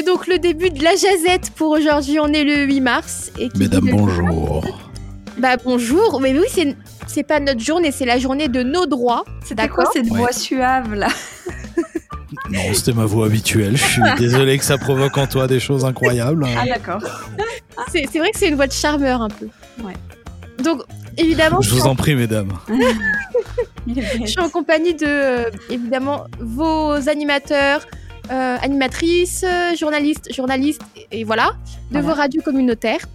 C'est donc le début de la jazette pour aujourd'hui. On est le 8 mars. Et Mesdames, bonjour. Bah bonjour. Mais oui, c'est c'est pas notre journée, c'est la journée de nos droits. C'était quoi cette voix suave là Non, c'était ma voix habituelle. Je suis désolé que ça provoque en toi des choses incroyables. Ah d'accord. c'est vrai que c'est une voix de charmeur un peu. Ouais. Donc évidemment. Je vous en prie, mesdames. je suis en compagnie de euh, évidemment vos animateurs, euh, animatrices, journalistes, journalistes et, voilà, de vos radios communautaires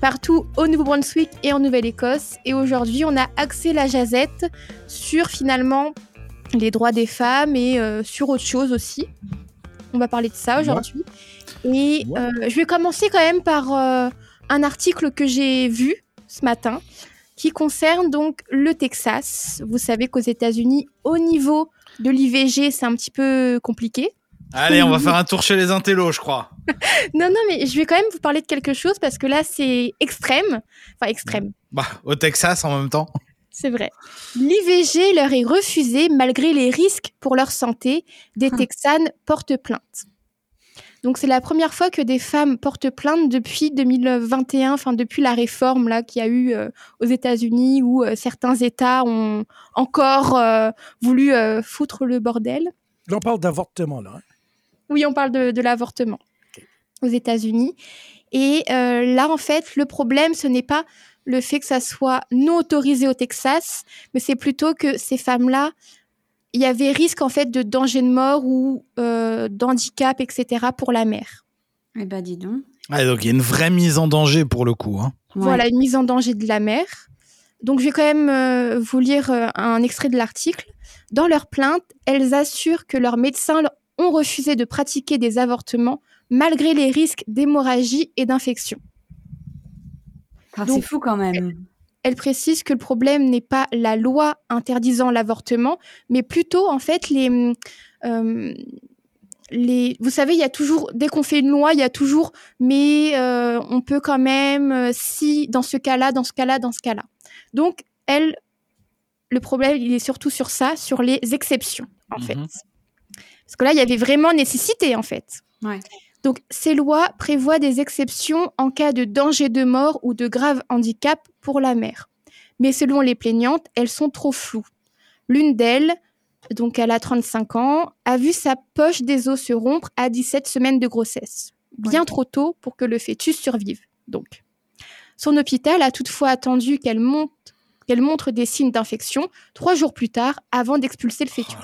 partout au Nouveau-Brunswick et en Nouvelle-Écosse. Et aujourd'hui, on a axé la jazette sur finalement les droits des femmes et euh, sur autre chose aussi. On va parler de ça aujourd'hui. Et euh, je vais commencer quand même par euh, un article que j'ai vu ce matin qui concerne donc le Texas. Vous savez qu'aux États-Unis, au niveau de l'IVG, c'est un petit peu compliqué. Allez, on va faire un tour chez les intellos, je crois. non, non, mais je vais quand même vous parler de quelque chose parce que là, c'est extrême. Enfin, extrême. Bah, au Texas en même temps. C'est vrai. L'IVG leur est refusé malgré les risques pour leur santé. Des ah. Texanes portent plainte. Donc c'est la première fois que des femmes portent plainte depuis 2021, enfin depuis la réforme là qu'il y a eu euh, aux États-Unis où euh, certains États ont encore euh, voulu foutre le bordel. On parle d'avortement là. Hein. Oui, on parle de, l'avortement aux États-Unis. Et là, en fait, le problème, ce n'est pas le fait que ça soit non autorisé au Texas, mais c'est plutôt que ces femmes-là, il y avait risque en fait de danger de mort ou d'handicap, etc. pour la mère. Eh ben, dis donc. Ah, donc il y a une vraie mise en danger pour le coup. Hein. Voilà, une mise en danger de la mère. Donc je vais quand même vous lire un extrait de l'article. Dans leur plainte, elles assurent que leurs médecins ont refusé de pratiquer des avortements malgré les risques d'hémorragie et d'infection. Ah, c'est fou quand même. Elle précise que le problème n'est pas la loi interdisant l'avortement, mais plutôt en fait les, euh, les. Vous savez, il y a toujours dès qu'on fait une loi, il y a toujours mais euh, on peut quand même euh, si dans ce cas-là, dans ce cas-là, dans ce cas-là. Donc elle, le problème il est surtout sur ça, sur les exceptions en mhm. fait. Parce que là, il y avait vraiment nécessité, en fait. Donc, ces lois prévoient des exceptions en cas de danger de mort ou de grave handicap pour la mère. Mais selon les plaignantes, elles sont trop floues. L'une d'elles, donc elle a 35 ans, a vu sa poche des os se rompre à 17 semaines de grossesse. Bien trop tôt pour que le fœtus survive, donc. Son hôpital a toutefois attendu qu'elle montre des signes d'infection trois jours plus tard avant d'expulser le fœtus.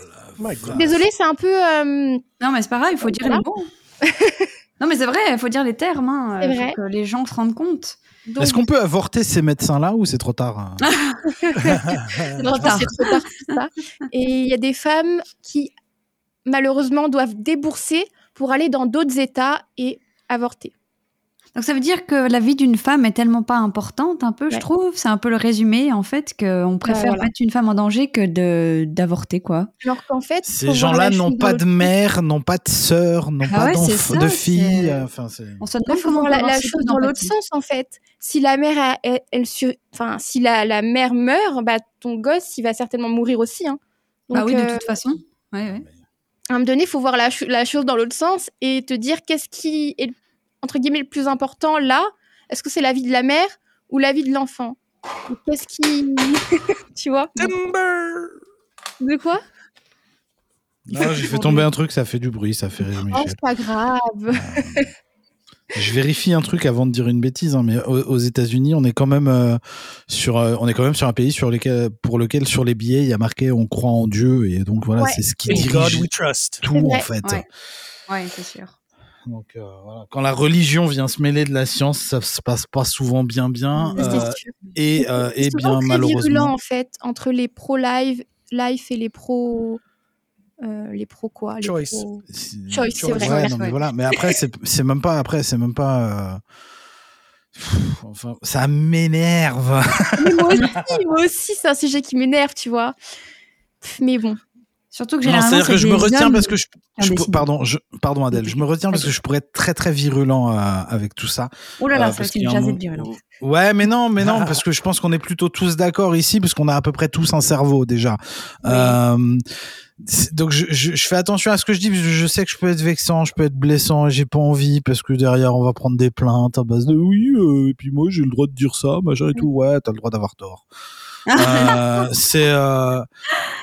Oh Désolée, c'est un peu. Euh, non, mais c'est pas grave, il faut dire les mots. non, mais c'est vrai, il faut dire les termes. Hein, euh, que les gens se rendent compte. Est-ce qu'on peut avorter ces médecins-là ou c'est trop tard hein C'est trop tard. Ça. Et il y a des femmes qui, malheureusement, doivent débourser pour aller dans d'autres États et avorter. Donc ça veut dire que la vie d'une femme est tellement pas importante, un peu, je trouve. C'est un peu le résumé, en fait, qu'on préfère mettre une femme en danger que de d'avorter, quoi. Alors qu'en fait, ces gens-là n'ont pas de mère, n'ont pas de sœur, n'ont ah pas de fille. Enfin, on se demande comment la, la chose dans l'autre sens, en fait. Si la mère, elle, enfin, si la, la, mère meurt, bah ton gosse, il va certainement mourir aussi. Hein. bah oui, de euh, toute façon. Ouais, ouais. À un moment donné, il faut voir la, la chose dans l'autre sens et te dire qu'est-ce qui est entre guillemets, le plus important là Est-ce que c'est la vie de la mère ou la vie de l'enfant? Qu'est-ce qui. tu vois? De quoi? J'ai fait tomber un truc, ça fait du bruit, ça fait rire Oh, c'est pas grave. Je vérifie un truc avant de dire une bêtise, hein, mais aux, États-Unis, on est quand même euh, sur, euh, on est quand même sur un pays sur lequel, pour lequel sur les billets, il y a marqué "On croit en Dieu" et donc voilà, c'est ce qui dirige tout en fait. Ouais, c'est sûr. Donc euh, voilà. quand la religion vient se mêler de la science, ça se passe pas souvent bien bien euh, et, euh, et bien très malheureusement. virulent en fait entre les pro live life et les pro les pro quoi les choice. pro... choice c'est vrai. Ouais, non, mais voilà. Mais après c'est même pas après c'est même pas enfin ça m'énerve. Moi aussi moi aussi c'est un sujet qui m'énerve tu vois. Mais bon Surtout que généralement, c'est-à-dire que je me retiens parce que je, pardon, je, pardon Adèle, je me retiens parce que je pourrais être très très virulent euh, avec tout ça. Oh là là, Euh, ça parce aussi qu'il y a un jasé mo- de virulence. Ouais, mais non, mais non, parce que je pense qu'on est plutôt tous d'accord ici, parce qu'on a à peu près tous un cerveau déjà. Euh, c'est- donc je, je, je fais attention à ce que je dis, parce que je sais que je peux être vexant, je peux être blessant, et j'ai pas envie, parce que derrière on va prendre des plaintes à base de oui, euh, et puis moi j'ai le droit de dire ça, machin et tout. Ouais, t'as le droit d'avoir tort. Euh, c'est euh,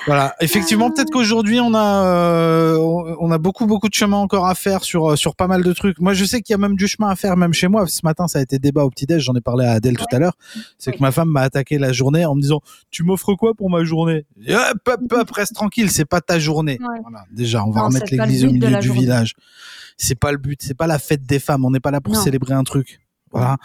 voilà. Effectivement, peut-être qu'aujourd'hui on a euh, on a beaucoup beaucoup de chemin encore à faire sur euh, sur pas mal de trucs. Moi, je sais qu'il y a même du chemin à faire même chez moi. Ce matin, ça a été débat au petit déj. J'en ai parlé à Adèle tout à l'heure. C'est que ma femme m'a attaqué la journée en me disant tu m'offres quoi pour ma journée? Et, Hop hop hop reste tranquille, c'est pas ta journée. Ouais. Voilà. Déjà, on va Non, remettre l'église au milieu du journée. village. C'est pas le but. C'est pas la fête des femmes. On n'est pas là pour Non. célébrer un truc. Voilà.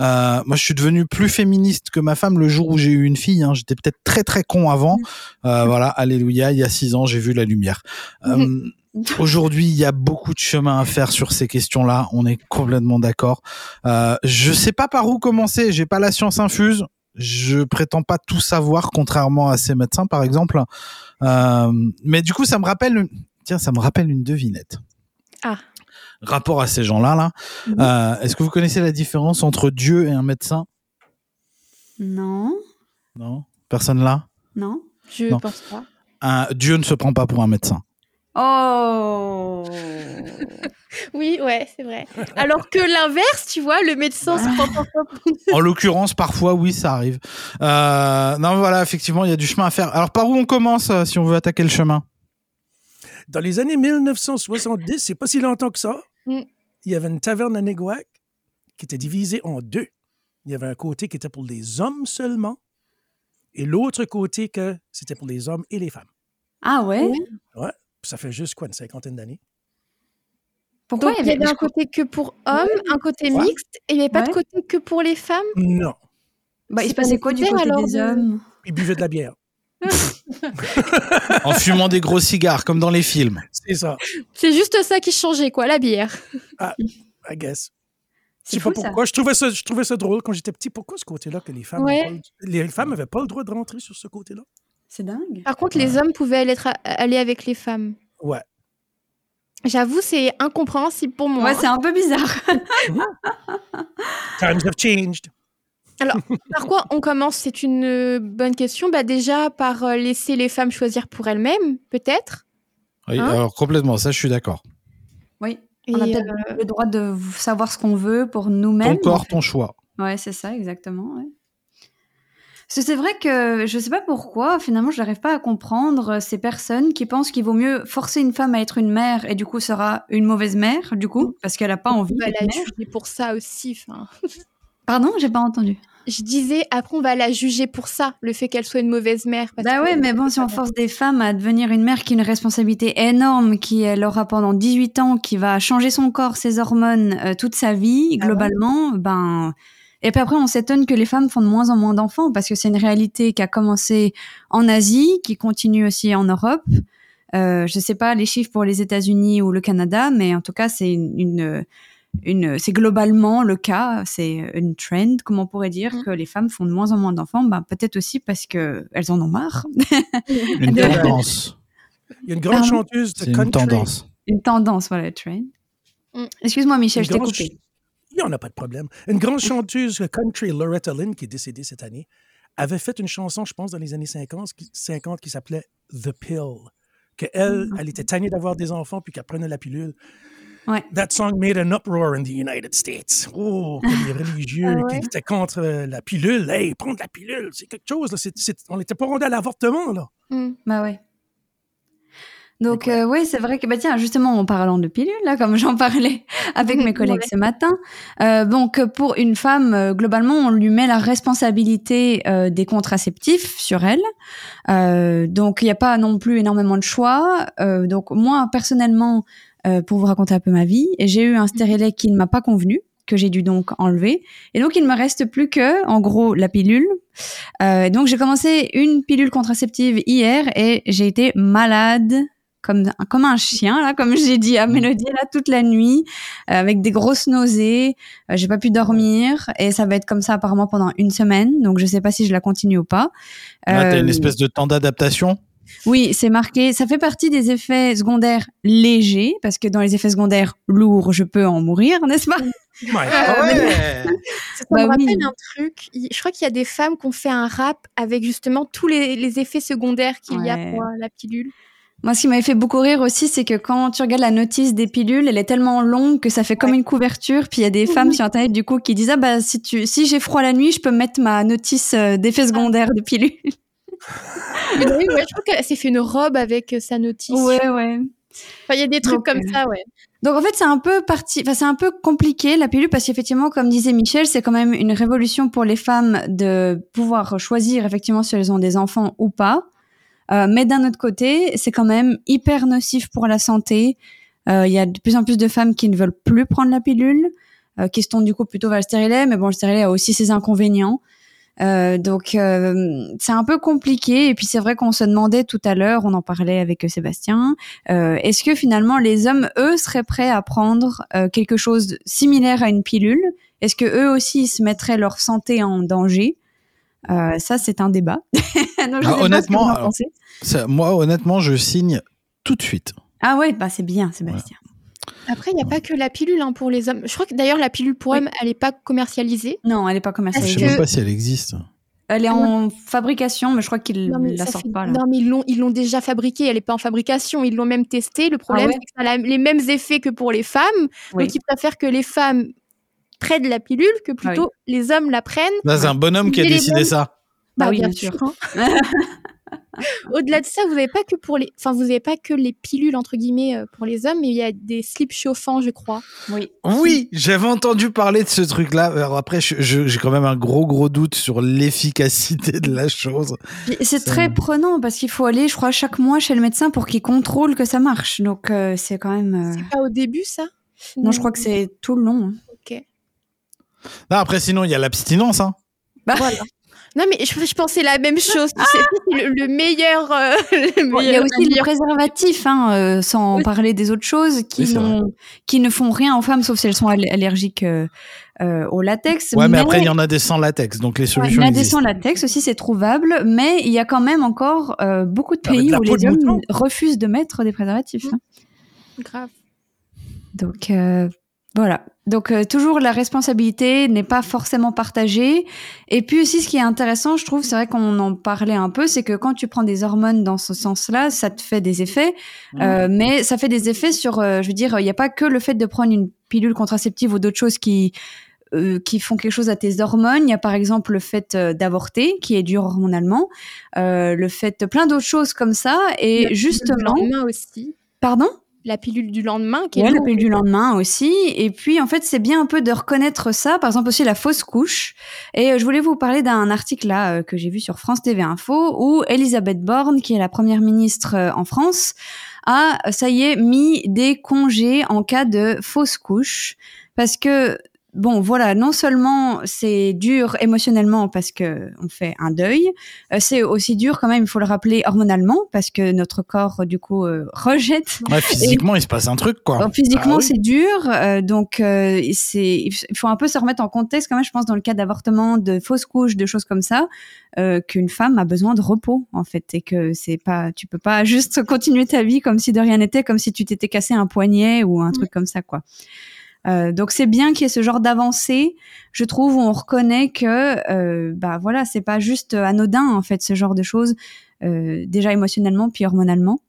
Euh, moi, je suis devenu plus féministe que ma femme le jour où j'ai eu une fille. Hein. J'étais peut-être très très con avant. Euh, voilà, alléluia. Il y a six ans, j'ai vu la lumière. Euh, Aujourd'hui, il y a beaucoup de chemin à faire sur ces questions-là. On est complètement d'accord. Euh, je sais pas par où commencer. J'ai pas la science infuse. Je prétends pas tout savoir, contrairement à ces médecins, par exemple. Euh, mais du coup, ça me rappelle. Tiens, ça me rappelle une devinette. Ah. Rapport à ces gens-là, là. Mhm. Euh, Est-ce que vous connaissez la différence entre Dieu et un médecin? Non, Non? Personne là? Non. Je pense pas. Un- Dieu ne se prend pas pour un médecin. Oh Oui, ouais, c'est vrai. Alors que l'inverse, tu vois, le médecin se prend pas pour- En l'occurrence, parfois, oui, ça arrive. Euh, non, voilà, effectivement, il y a du chemin à faire. Alors, par où on commence euh, si on veut attaquer le chemin? Dans les années 1970, c'est pas si longtemps que ça, Mm. il y avait une taverne à Neguac qui était divisée en deux. Il y avait un côté qui était pour les hommes seulement et l'autre côté que c'était pour les hommes et les femmes. Ah ouais? Ça fait juste quoi, une cinquantaine d'années? Pourquoi Donc, il y avait un côté que pour hommes, un côté Ouais. mixte, et il n'y avait pas de Ouais. côté que pour les femmes? Non. Bah, il se passait pas quoi du côté alors, des de- hommes? Ils buvaient de la bière. En fumant des gros cigares, comme dans les films. C'est ça, C'est juste ça qui changeait, quoi, la bière. I guess. Je pas fou ça. pourquoi. Je trouvais ça, je trouvais ça drôle quand j'étais petit. Pourquoi ce côté-là que les femmes Ouais. n'avaient pas le- les femmes n'avaient pas le droit de rentrer sur ce côté-là? C'est dingue. Par contre, les hommes pouvaient aller, aller avec les femmes. Ouais. J'avoue, c'est incompréhensible pour moi. Ouais, c'est un peu bizarre. Times have changed. Par quoi on commence? C'est une euh, bonne question. Bah déjà par euh, laisser les femmes choisir pour elles-mêmes, peut-être? Oui, Hein? alors complètement, ça, je suis d'accord. Oui. Et, On a euh, peut-être le droit de savoir ce qu'on veut pour Ton nous-mêmes. corps, ton choix. Ouais, c'est ça, exactement. ouais. Parce que c'est vrai que je sais pas pourquoi, finalement, je n'arrive pas à comprendre ces personnes qui pensent qu'il vaut mieux forcer une femme à être une mère et du coup sera une mauvaise mère, du coup, parce qu'elle a pas envie va d'être mère. pour ça aussi. Enfin, Pardon, j'ai pas entendu. je disais après on va la juger pour ça, le fait qu'elle soit une mauvaise mère. parce Bah que- ouais, mais bon, si on force des femmes à devenir une mère qui a une responsabilité énorme, qui elle aura pendant 18 ans, qui va changer son corps, ses hormones, euh, toute sa vie, Ah ouais. globalement, ben. Et puis après, on s'étonne que les femmes font de moins en moins d'enfants, parce que c'est une réalité qui a commencé en Asie, qui continue aussi en Europe. Euh, je sais pas les chiffres pour les États-Unis ou le Canada, mais en tout cas, c'est une, une, une- c'est globalement le cas. C'est une trend, comme on pourrait dire, Mm. que les femmes font de moins en moins d'enfants. Ben, peut-être aussi parce que elles en ont marre. Une De- tendance. Il y a une grande Pardon? chanteuse de C'est une country. tendance. Une tendance, voilà, trend. Mm. Excuse-moi, Michel, Une je t'ai coupé. ch- Il n'y en a pas de problème. Une grande chanteuse country, Loretta Lynn, qui est décédée cette année, avait fait une chanson, je pense, dans les années 50, qui, 50, qui s'appelait The Pill. Que elle, elle était tannée d'avoir des enfants puis qu'elle prenait la pilule. Ouais. That song made an uproar in the United States. Oh, que les religieux Ah ouais? qui étaient contre la pilule. Hey, prendre la pilule, c'est quelque chose. Là. On n'était pas rendu à l'avortement, là. Mm. Bah ouais. Donc euh, oui, c'est vrai que bah tiens, justement en parlant de pilules là, comme j'en parlais avec mes collègues Ouais. ce matin, euh, donc pour une femme, euh, globalement, on lui met la responsabilité des contraceptifs sur elle. Donc il n'y a pas non plus énormément de choix. Donc moi personnellement, euh, pour vous raconter un peu ma vie, j'ai eu un stérilet qui ne m'a pas convenu que j'ai dû donc enlever. Et donc, il me reste plus que, en gros, la pilule. Euh, donc, j'ai commencé une pilule contraceptive hier et j'ai été malade comme, comme un chien, là, comme j'ai dit à Mélodie, là, toute la nuit, euh, avec des grosses nausées. Euh, j'ai pas pu dormir et ça va être comme ça apparemment pendant une semaine. Donc, je sais pas si je la continue ou pas. Là, t'as Euh, une espèce de temps d'adaptation? Oui, c'est marqué. Ça fait partie des effets secondaires légers, parce que dans les effets secondaires lourds, je peux en mourir, n'est-ce pas? Ouais. Ah ouais Ça Bah me rappelle oui. un truc. il- Je crois qu'il y a des femmes qui ont fait un rap avec justement tous les, les effets secondaires qu'il y a pour euh, la pilule. Moi, ce qui m'avait fait beaucoup rire aussi, c'est que quand tu regardes la notice des pilules, elle est tellement longue que ça fait comme une couverture. Puis il y a des femmes sur Internet, du coup, qui disent Ah, bah, si, tu, si j'ai froid la nuit, je peux mettre ma notice euh, d'effets secondaires de pilule. Oui, ouais, je crois qu'elle s'est fait une robe avec euh, sa notice. ouais, ouais. Enfin, il y a des trucs Donc, comme euh, ça, ouais. Donc en fait, c'est un peu parti, enfin c'est un peu compliqué la pilule parce qu'effectivement, comme disait Michel, c'est quand même une révolution pour les femmes de pouvoir choisir effectivement si elles ont des enfants ou pas. Euh, mais d'un autre côté, c'est quand même hyper nocif pour la santé. Euh, Il y a de plus en plus de femmes qui ne veulent plus prendre la pilule, qui se tournent du coup plutôt vers le stérilet. Mais bon, le stérilet a aussi ses inconvénients. Euh, donc euh, c'est un peu compliqué. Et puis c'est vrai qu'on se demandait tout à l'heure, on en parlait avec euh, Sébastien, euh, est-ce que finalement les hommes, eux, seraient prêts à prendre quelque chose de similaire à une pilule? Est-ce que eux aussi ils se mettraient leur santé en danger? Ça, c'est un débat. Donc, je Ah, honnêtement, alors-. Ça, Moi, honnêtement, je signe tout de suite. Ah ouais, bah c'est bien, Sébastien. Après, il n'y a pas que la pilule hein, pour les hommes. Je crois que d'ailleurs, la pilule pour Oui. hommes, elle n'est pas commercialisée. Non, elle est pas Je commercialisée. sais même pas si elle existe. Elle est en fabrication, mais je crois qu'ils mais, la sortent fait- pas là. non, mais ils l'ont, ils l'ont déjà fabriquée. Elle n'est pas en fabrication. Ils l'ont même testée. Le problème, ouais c'est que ça a les mêmes effets que pour les femmes. Oui. Donc, ils préfèrent que les femmes prennent la pilule que plutôt les hommes la prennent. C'est un bonhomme qui a décidé ça. Bah oui, bien bien sûr. hein. Au-delà de ça, vous n'avez pas que pour les, enfin, vous n'avez pas que les pilules entre guillemets euh, pour les hommes, mais il y a des slips chauffants, je crois. Oui. Oui, j'avais entendu parler de ce truc-là. Alors après, j'ai quand même un gros gros doute sur l'efficacité de la chose. C'est très prenant parce qu'il faut aller, je crois, chaque mois chez le médecin pour qu'il contrôle que ça marche. Donc euh, c'est quand même. euh, C'est pas au début ça? Non, je crois que c'est tout le long. hein. Ok. Non, après, sinon, il y a l'abstinence. Hein. Voilà. Non mais je, je pensais la même chose. Tu sais, c'est le, le meilleur. euh, le Bon, il y a meilleur- aussi les préservatifs, hein, euh, sans Oui. parler des autres choses, qui, Oui, ne font rien aux femmes, sauf si elles sont all- allergiques euh, euh, au latex. Ouais, mais après, il y en a des sans latex, donc les Il solutions y en a des sans latex aussi, c'est trouvable, mais il y a quand même encore euh, beaucoup de pays où les hommes refusent de mettre des préservatifs. hein. Grave. Donc euh, voilà. Donc euh, toujours la responsabilité n'est pas forcément partagée. Et puis aussi ce qui est intéressant, je trouve, c'est vrai qu'on en parlait un peu, c'est que quand tu prends des hormones dans ce sens-là, ça te fait des effets, Euh, mais ça fait des effets sur, euh, je veux dire, il n'y a pas que le fait de prendre une pilule contraceptive ou d'autres choses qui euh, qui font quelque chose à tes hormones. Il y a par exemple le fait euh, d'avorter, qui est dur hormonalement, euh, le fait de plein d'autres choses comme ça. Et justement, aussi. pardon? La pilule du lendemain qui est Ouais, la pilule du lendemain aussi. Et puis, en fait, c'est bien un peu de reconnaître ça. Par exemple, aussi la fausse couche. Et euh, je voulais vous parler d'un article là euh, que j'ai vu sur France TV Info où Elisabeth Borne, qui est la première ministre euh, en France, a, ça y est, mis des congés en cas de fausse couche. Parce que, bon, voilà, non seulement c'est dur émotionnellement parce que on fait un deuil, euh, c'est aussi dur quand même, il faut le rappeler, hormonalement, parce que notre corps, du coup, euh, rejette Ouais, physiquement, il se passe un truc, quoi. donc, physiquement, Ah oui. c'est dur. euh, donc, euh, c'est, il faut un peu se remettre en contexte quand même, je pense, dans le cas d'avortement, de fausses couches, de choses comme ça, euh, qu'une femme a besoin de repos, en fait, et que c'est pas, tu peux pas juste continuer ta vie comme si de rien n'était, comme si tu t'étais cassé un poignet ou un truc comme ça, quoi. Euh, donc c'est bien qu'il y ait ce genre d'avancée, je trouve, où on reconnaît que, euh, bah voilà, c'est pas juste anodin en fait ce genre de choses, euh, déjà émotionnellement puis hormonalement.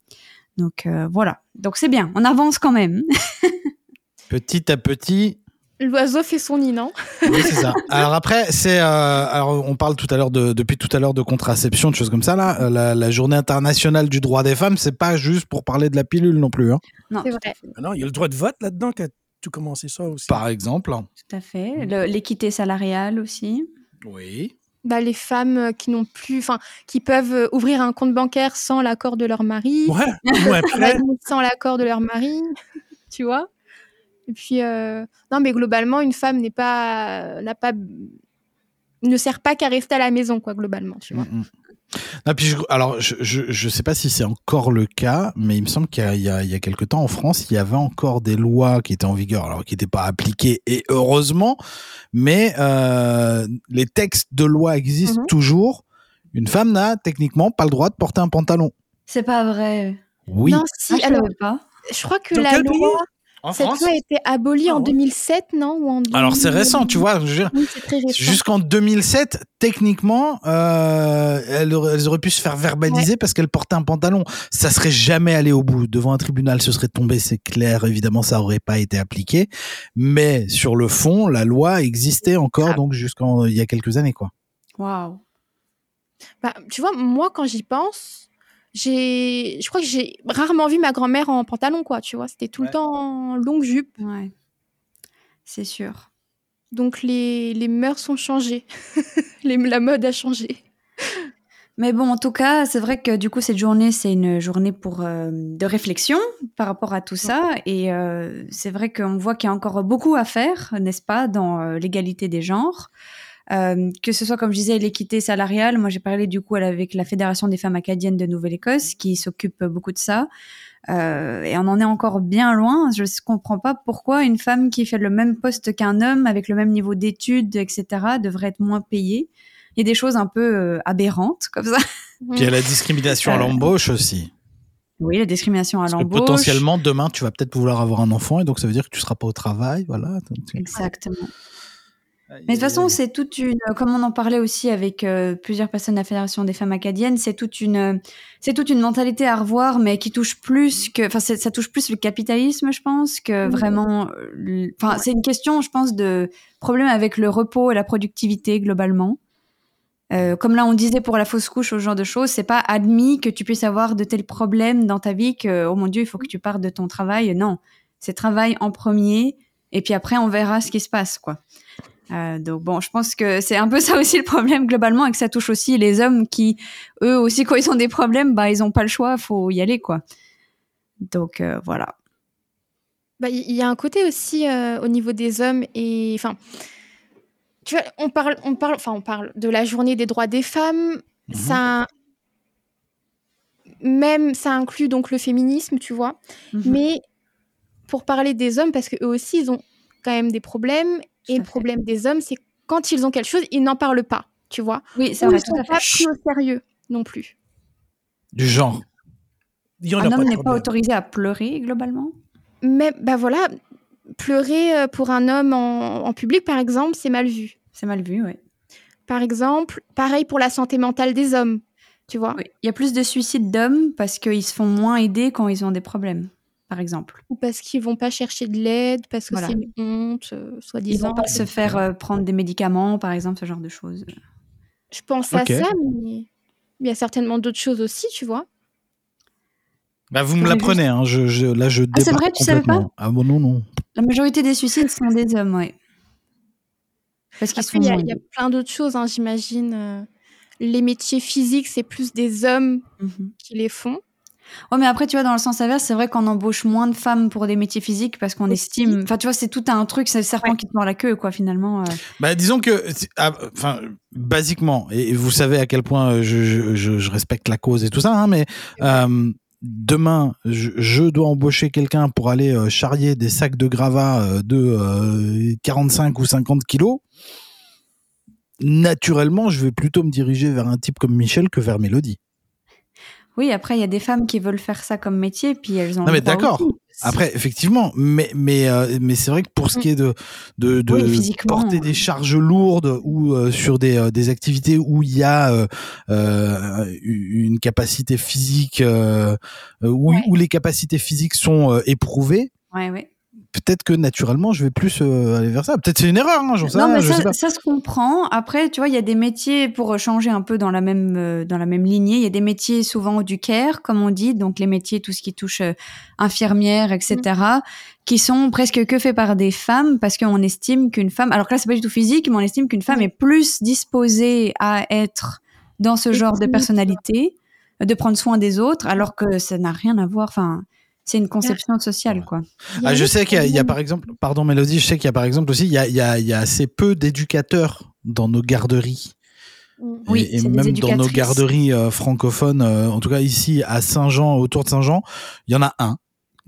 Donc euh, voilà, donc c'est bien, on avance quand même. Petit à petit. L'oiseau fait son nid, non? Oui, c'est ça. Alors après, c'est. euh, alors, on parle tout à l'heure de, depuis tout à l'heure de contraception, de choses comme ça. Là, Euh, la, la journée internationale du droit des femmes, c'est pas juste pour parler de la pilule non plus. Hein. Non, C'est tout vrai. Ah Non, il y a le droit de vote là-dedans commencé ça aussi? Par exemple. Tout à fait. Le- L'équité salariale aussi. Oui. bah, les femmes euh, qui n'ont plus, enfin, qui peuvent euh, ouvrir un compte bancaire sans l'accord de leur mari, Ouais, ou après, travailler sans l'accord de leur mari, tu vois. Et puis, euh, non, mais globalement, une femme n'est pas, n'a pas, ne sert pas qu'à rester à la maison, quoi, globalement, tu vois. Mm, Ah, puis je- alors, je, je, je sais pas si c'est encore le cas, mais il me semble qu'il y a, il y, a, il y a quelque temps en France, il y avait encore des lois qui étaient en vigueur, alors qui n'étaient pas appliquées, et heureusement, mais euh, les textes de loi existent Mhm. toujours. Une femme n'a techniquement pas le droit de porter un pantalon. C'est pas vrai. Oui. Non, si, Ah, je alors, pas. je crois que Dans la loi, En cette France loi a été abolie Ah en ouais. 2007, non Ou en Alors c'est 2000. récent, tu vois. Oui. Jusqu'en 2007, techniquement, euh, elles, auraient, elles auraient pu se faire verbaliser parce qu'elles portaient un pantalon. Ça serait jamais allé au bout. Devant un tribunal, ce serait tombé, c'est clair. Évidemment, ça aurait pas été appliqué. Mais sur le fond, la loi existait encore, donc jusqu'en il y a quelques années, quoi. Waouh. Bah, tu vois, moi, quand j'y pense, j'ai, je crois que j'ai rarement vu ma grand-mère en pantalon, quoi. Tu vois, c'était tout Ouais. le temps en longue jupe. Ouais. C'est sûr. Donc les, les mœurs sont changées. les, la mode a changé. Mais bon, en tout cas, c'est vrai que du coup, cette journée, c'est une journée pour euh, de réflexion par rapport à tout ça. Et euh, c'est vrai qu'on voit qu'il y a encore beaucoup à faire, n'est-ce pas, dans euh, l'égalité des genres. Euh, que ce soit, comme je disais, l'équité salariale. Moi, j'ai parlé du coup avec la Fédération des femmes acadiennes de Nouvelle-Écosse, qui s'occupe beaucoup de ça. Euh, et on en est encore bien loin. Je ne comprends pas pourquoi une femme qui fait le même poste qu'un homme, avec le même niveau d'études, etc., devrait être moins payée. Il y a des choses un peu euh, aberrantes comme ça. Puis il y a la discrimination à Euh, l'embauche aussi. Oui, la discrimination à l'embauche. potentiellement, demain, tu vas peut-être vouloir avoir un enfant et donc ça veut dire que tu seras pas au travail. Voilà. Exactement. Mais de toute façon, c'est toute une, comme on en parlait aussi avec euh, plusieurs personnes de la Fédération des femmes acadiennes, c'est toute une, c'est toute une mentalité à revoir, mais qui touche plus que, enfin, ça touche plus le capitalisme, je pense, que Mhm. vraiment, euh, enfin, c'est une question, je pense, de problème avec le repos et la productivité globalement. Euh, comme là, on disait pour la fausse couche, ce genre de choses, c'est pas admis que tu puisses avoir de tels problèmes dans ta vie que, oh mon Dieu, il faut que tu partes de ton travail. Non, c'est travail en premier, et puis après, on verra ce qui se passe, quoi. Euh, donc bon, je pense que c'est un peu ça aussi le problème globalement et que ça touche aussi les hommes qui, eux aussi, quand ils ont des problèmes, bah ils ont pas le choix, faut y aller quoi. Donc euh, voilà. Bah, Il y a un côté aussi euh, au niveau des hommes et enfin, tu vois, on parle, on parle, enfin, on parle de la journée des droits des femmes. Mhm. Ça, même ça inclut donc le féminisme, tu vois. Mhm. Mais pour parler des hommes, parce que eux aussi, ils ont quand même des problèmes. Et le problème des hommes, c'est quand ils ont quelque chose, ils n'en parlent pas, tu vois. Oui, c'est Ou ils Tout sont à fait. pas pris au sérieux non plus. Du genre. Il y en a Un homme n'est pas autorisé à pleurer globalement? Mais bah voilà, pleurer euh, pour un homme en, en public, par exemple, c'est mal vu. C'est mal vu, oui. Par exemple, pareil pour la santé mentale des hommes, tu vois. Oui. Il y a plus de suicides d'hommes parce qu'ils se font moins aider quand ils ont des problèmes, par exemple. Ou parce qu'ils vont pas chercher de l'aide, parce que Voilà. c'est une honte, euh, Ils soi-disant. vont pas se faire euh, prendre des médicaments, par exemple, ce genre de choses. Je pense à ça, mais il y a certainement d'autres choses aussi, tu vois. Bah, vous me l'apprenez, hein. Je, je- là, je Ah, c'est vrai, tu savais complètement. Ah bon, non, non. La majorité des suicides sont des hommes, oui. Parce qu'ils Après, sont il y, a- y plein d'autres choses, hein, j'imagine. euh, les métiers physiques, c'est plus des hommes Mhm. qui les font. Ouais, mais après, tu vois, dans le sens inverse, c'est vrai qu'on embauche moins de femmes pour des métiers physiques parce qu'on estime. Enfin, tu vois, c'est tout un truc, c'est le serpent qui te mord la queue, quoi, finalement. euh. Bah, disons que, c'est- ah, enfin, basiquement, et vous savez à quel point euh, je, je, je- je respecte la cause et tout ça, hein, mais euh, demain, je, je dois embaucher quelqu'un pour aller euh, charrier des sacs de gravats euh, de euh, 45 ou 50 kilos. Naturellement, je vais plutôt me diriger vers un type comme Michel que vers Mélodie. Oui, après, il y a des femmes qui veulent faire ça comme métier, puis elles ont. Non, mais d'accord. Après, effectivement, mais mais euh, mais c'est vrai que pour ce qui est de de, de Oui, porter euh. des charges lourdes ou euh, sur des euh, des activités où il y a euh, euh, une capacité physique euh, où, Ouais. où les capacités physiques sont éprouvées, Ouais, ouais. Peut-être que naturellement je vais plus euh, aller vers ça. Peut-être c'est une erreur, hein, j'en sais Non, rien, mais je sais ça, pas. ça se comprend. Après, tu vois, il y a des métiers pour changer un peu dans la même euh, dans la même lignée. Il y a des métiers souvent du care, comme on dit, donc les métiers tout ce qui touche euh, infirmière, etc., qui sont presque que faits par des femmes parce qu'on estime qu'une femme. Alors que là, c'est pas du tout physique, mais on estime qu'une femme Oui. est plus disposée à être dans ce genre de personnalité, de prendre soin des autres, alors que ça n'a rien à voir. Enfin, c'est une conception sociale, quoi. Ah, je sais qu'il y, a- y par exemple, pardon Mélodie, je sais qu'il y a par exemple aussi, il y a, il y a, il y a assez peu d'éducateurs dans nos garderies. Mm. Oui, et, et même dans nos garderies euh, francophones, euh, en tout cas ici à Saint-Jean, autour de Saint-Jean, il y en a un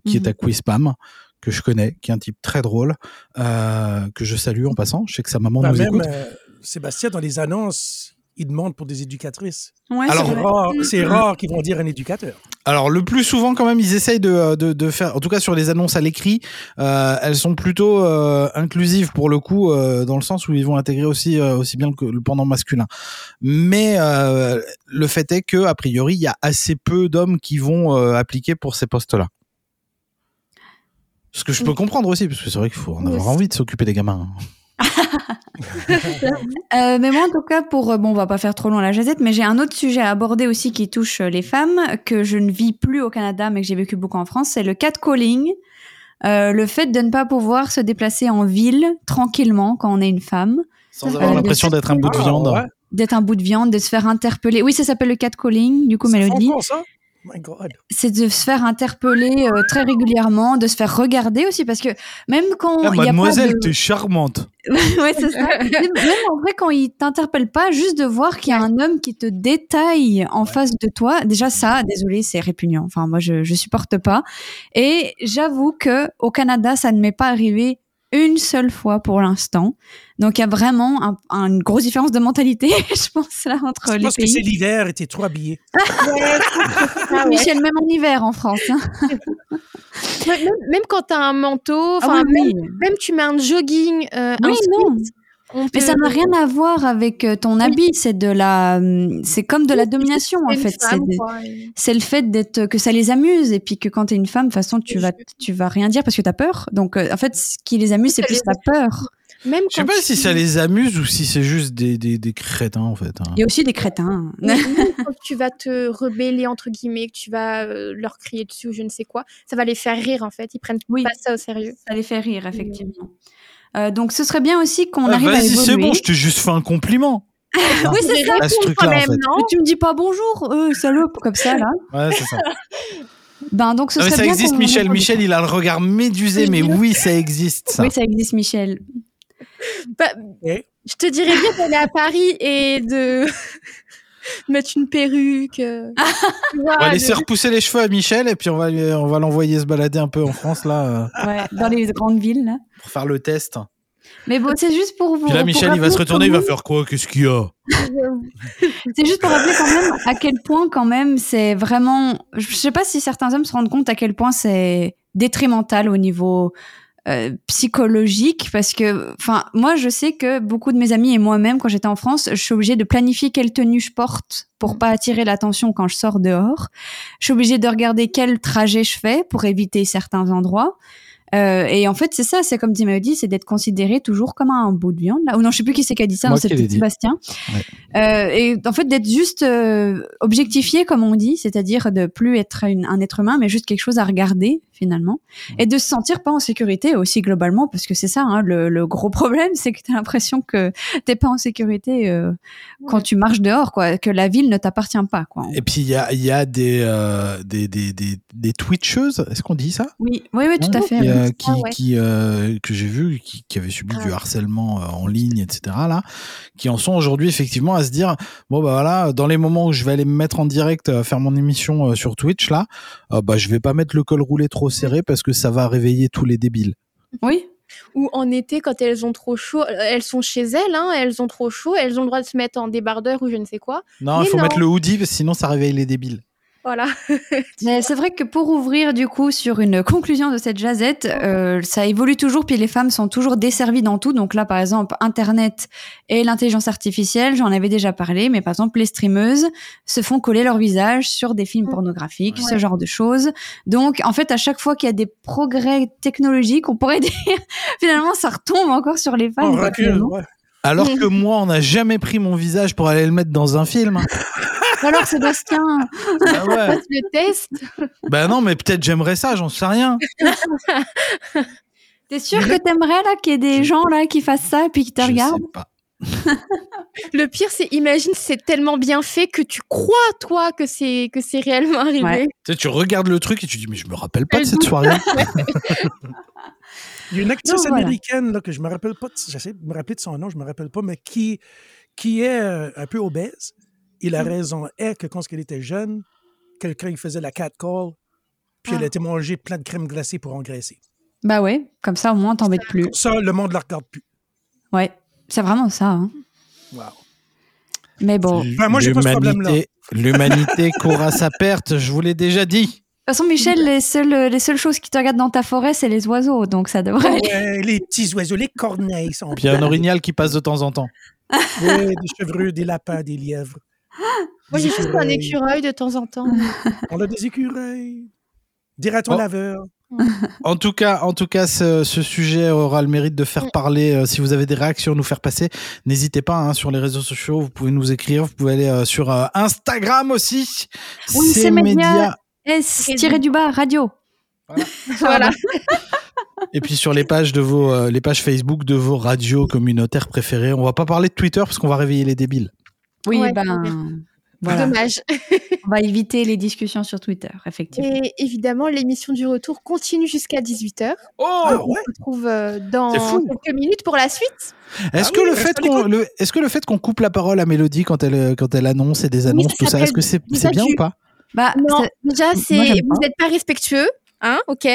qui est à Quispam, que je connais, qui est un type très drôle, euh, que je salue en passant. Je sais que sa maman Bah, nous même écoute. euh, Sébastien, dans les annonces, ils demandent pour des éducatrices. Ouais, Alors, c'est C'est rare, c'est rare qu'ils vont dire un éducateur. Alors le plus souvent quand même ils essayent de, de, de faire, en tout cas sur les annonces à l'écrit, euh, elles sont plutôt euh, inclusives pour le coup, euh, dans le sens où ils vont intégrer aussi euh, aussi bien que le pendant masculin. Mais euh, le fait est que a priori il y a assez peu d'hommes qui vont euh, appliquer pour ces postes-là. Ce que je peux comprendre aussi, parce que c'est vrai qu'il faut en avoir envie de s'occuper des gamins. Euh, mais moi, en tout cas, pour euh, bon, on va pas faire trop long la jazette, mais j'ai un autre sujet à aborder aussi qui touche euh, les femmes que je ne vis plus au Canada, mais que j'ai vécu beaucoup en France, c'est le catcalling. Euh, le fait de ne pas pouvoir se déplacer en ville tranquillement quand on est une femme, Sans avoir l'impression d'être un bout de Ah, viande. ouais. d'être un bout de viande, de se faire interpeller. Oui, ça s'appelle le catcalling, du coup, Mélodie. encore ça? My God. C'est de se faire interpeller euh, très régulièrement, de se faire regarder aussi, parce que même quand Ah, il y a pas mademoiselle, de... t'es charmante. ouais, c'est ça. Même même en vrai, quand il t'interpelle pas, juste de voir qu'il y a un homme qui te détaille en face de toi, déjà ça, désolé, c'est répugnant. Enfin, moi, je, je supporte pas. Et j'avoue que au Canada, ça ne m'est pas arrivé une seule fois pour l'instant. Donc, il y a vraiment un- un- une grosse différence de mentalité, je pense, là, entre Je les pense que c'est pays. l'hiver et t'es trop habillé. Michel, même en hiver en France. hein. Même, même quand t'as un manteau, Ah oui, même, oui. même tu mets un jogging, euh, un Oui, non. sweat, Mais ça n'a rien à voir avec euh, ton habit, c'est de la, hum, c'est comme de la domination en fait. C'est le fait d'être que ça les amuse et puis que quand t'es une femme de toute façon tu vas tu vas rien dire parce que t'as peur donc euh, en fait ce qui les amuse c'est plus la peur Même Je sais pas tu- si ça les amuse ou si c'est juste des, des, des crétins en fait. hein. il y a aussi des crétins Même quand tu vas te rebeller entre guillemets, que tu vas euh, leur crier dessus ou je ne sais quoi, ça va les faire rire en fait. Ils prennent Oui. pas ça au sérieux. ça les fait rire effectivement Euh, donc ce serait bien aussi qu'on Ah, arrive à Vas-y, c'est évoluer bon, je t'ai juste fait un compliment. oui c'est ça ce quand en même, fait. non? Mais tu me dis pas bonjour euh, salope comme ça là Ouais, c'est ça. ben donc ce Non, mais ça bien existe, Michel. Michel, il a le regard médusé, mais oui, ça existe, ça. oui ça existe Michel Bah, Je te dirais bien d'aller à Paris et de mettre une perruque. euh, On va de- laisser repousser les cheveux à Michel et puis on va, lui- on va l'envoyer se balader un peu en France, là, euh, ouais dans les grandes villes là pour faire le test. mais bon c'est juste pour vous Puis là, Michel, il va se retourner, il va faire quoi? Qu'est-ce qu'il y a? C'est juste pour rappeler quand même à quel point quand même c'est vraiment. Je sais pas si certains hommes se rendent compte à quel point c'est détrimental au niveau euh, psychologique parce que, enfin, moi je sais que beaucoup de mes amis et moi-même quand j'étais en France, je suis obligée de planifier quelle tenue je porte pour pas attirer l'attention quand je sors dehors. Je suis obligée de regarder quel trajet je fais pour éviter certains endroits. Euh, et en fait, c'est ça, c'est comme dit Mélodie, c'est d'être considéré toujours comme un bout de viande. Là. Ou non, je sais plus qui c'est qui a dit ça, c'est peut-être. Sébastien. Euh, et en fait, d'être juste euh, objectifié, comme on dit, c'est-à-dire de plus être une- un être humain, mais juste quelque chose à regarder finalement, et de se sentir pas en sécurité aussi globalement, parce que c'est ça, hein, le, le gros problème, c'est que tu as l'impression que t'es pas en sécurité euh, quand tu marches dehors, quoi, que la ville ne t'appartient pas, quoi. Et puis, il y a, il y a des, euh, des, des, des, des Twitcheuses, est-ce qu'on dit ça? Oui, oui, oui, tout à fait. Qui, euh, qui, Ah ouais. qui, euh, que j'ai vu, qui, qui avaient subi du Ah. harcèlement euh, en ligne, etc. Là, qui en sont aujourd'hui effectivement à se dire bon bah voilà, dans les moments où je vais aller me mettre en direct à faire mon émission euh, sur Twitch là, euh, bah je vais pas mettre le col roulé trop serré parce que ça va réveiller tous les débiles. Oui, Ou en été, quand elles ont trop chaud, euh, elles sont chez elles, hein, elles ont trop chaud, elles ont le droit de se mettre en débardeur ou je ne sais quoi. Non, il faut non. mettre le hoodie sinon ça réveille les débiles. Voilà. Mais c'est vrai que pour ouvrir du coup sur une conclusion de cette jazette, euh, ça évolue toujours, puis les femmes sont toujours desservies dans tout. Donc là, par exemple, Internet et l'intelligence artificielle, j'en avais déjà parlé, mais par exemple, les streameuses se font coller leur visage sur des films Mm. pornographiques, ce genre de choses. Donc, en fait, à chaque fois qu'il y a des progrès technologiques, on pourrait dire finalement, ça retombe encore sur les femmes. on quoi, recule. finalement. ouais. Alors que moi, on n'a jamais pris mon visage pour aller le mettre dans un film. Alors, Sébastien, Ah ouais. Passe le test. bah non, mais peut-être j'aimerais ça, j'en sais rien. t'es sûr que t'aimerais là qu'il y ait des gens là qui fassent ça et puis qui te Je regardent sais pas. Le pire, c'est imagine, c'est tellement bien fait que tu crois toi que c'est que c'est réellement arrivé. Ouais. Tu sais, tu regardes le truc et tu dis mais je me rappelle pas de cette doute. soirée. Il y a une actrice Non, voilà. américaine là, que je me rappelle pas, j'essaie de me rappeler de son nom, je me rappelle pas, mais qui, qui est euh, un peu obèse. Et Mm. la raison est que quand elle était jeune, quelqu'un il faisait la cat call, puis elle Ah. a été manger plein de crème glacée pour engraisser. Bah ouais, comme ça au moins t'embêtes plus. Ça, le monde ne la regarde plus. Ouais, c'est vraiment ça. Hein. Wow. Mais bon. De toute Ben, moi, j'ai pas ce problème-là. L'humanité- L'humanité court à sa perte, je vous l'ai déjà dit. façon, Michel, les seules, les seules choses qui te regardent dans ta forêt, c'est les oiseaux. Donc ça devrait. Ouais, les petits oiseaux, les corneilles sont Puis il y a un orignal qui passe de temps en temps. Ouais, des chevreux, des lapins, des lièvres. Moi, j'ai juste un écureuil de temps en temps. On a des écureuils. Des ratons Oh. laveurs. En tout cas, en tout cas, ce, ce sujet aura le mérite de faire Mm. parler. euh, si vous avez des réactions à nous faire passer, n'hésitez pas hein, sur les réseaux sociaux. Vous pouvez nous écrire. Vous pouvez aller euh, sur euh, Instagram aussi. Oui, c'est média. S tiré du bas, radio. voilà. Et puis sur les pages de vos, euh, les pages Facebook de vos radios communautaires préférées. On va pas parler de Twitter parce qu'on va réveiller les débiles. Oui, Ouais, ben. Voilà. Dommage. On va éviter les discussions sur Twitter, effectivement. Et évidemment, l'émission du retour continue jusqu'à 18h. Oh Ah On ouais? se retrouve euh, dans quelques minutes pour la suite. Est-ce Ah que oui, le fait qu'on, l'écoute. le, est-ce que le fait qu'on coupe la parole à Mélodie quand elle, euh, quand elle annonce et des Oui, annonces ça tout ça, est-ce que c'est, bien ou pas? Bah, Non, déjà, c'est vous n'êtes pas respectueux. Hein, ok.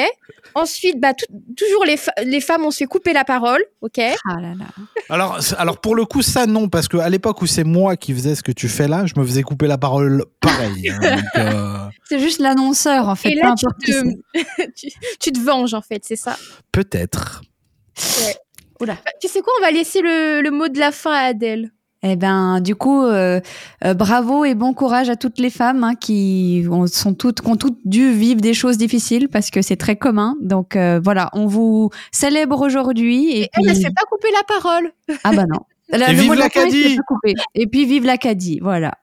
Ensuite, bah, tout- toujours les, les femmes, on se fait couper la parole, ok. Ah là là. Alors, alors pour le coup, ça non, parce que à l'époque où c'est moi qui faisais ce que tu fais là, je me faisais couper la parole pareil. hein, euh, C'est juste l'annonceur, en fait. Et là, tu te, tu, tu te venges, en fait, c'est ça. peut-être. Bah, Tu sais quoi, on va laisser le, le mot de la fin à Adèle. Eh ben, du coup, euh, euh, bravo et bon courage à toutes les femmes hein, qui ont, sont toutes, qui ont toutes dû vivre des choses difficiles parce que c'est très commun. Donc euh, voilà, on vous célèbre aujourd'hui et, Et elle, elle puis se fait pas couper la parole. ah bah non. La- Et le vive mot de la fin, il l'Acadie s'est. Et puis vive l'Acadie, voilà.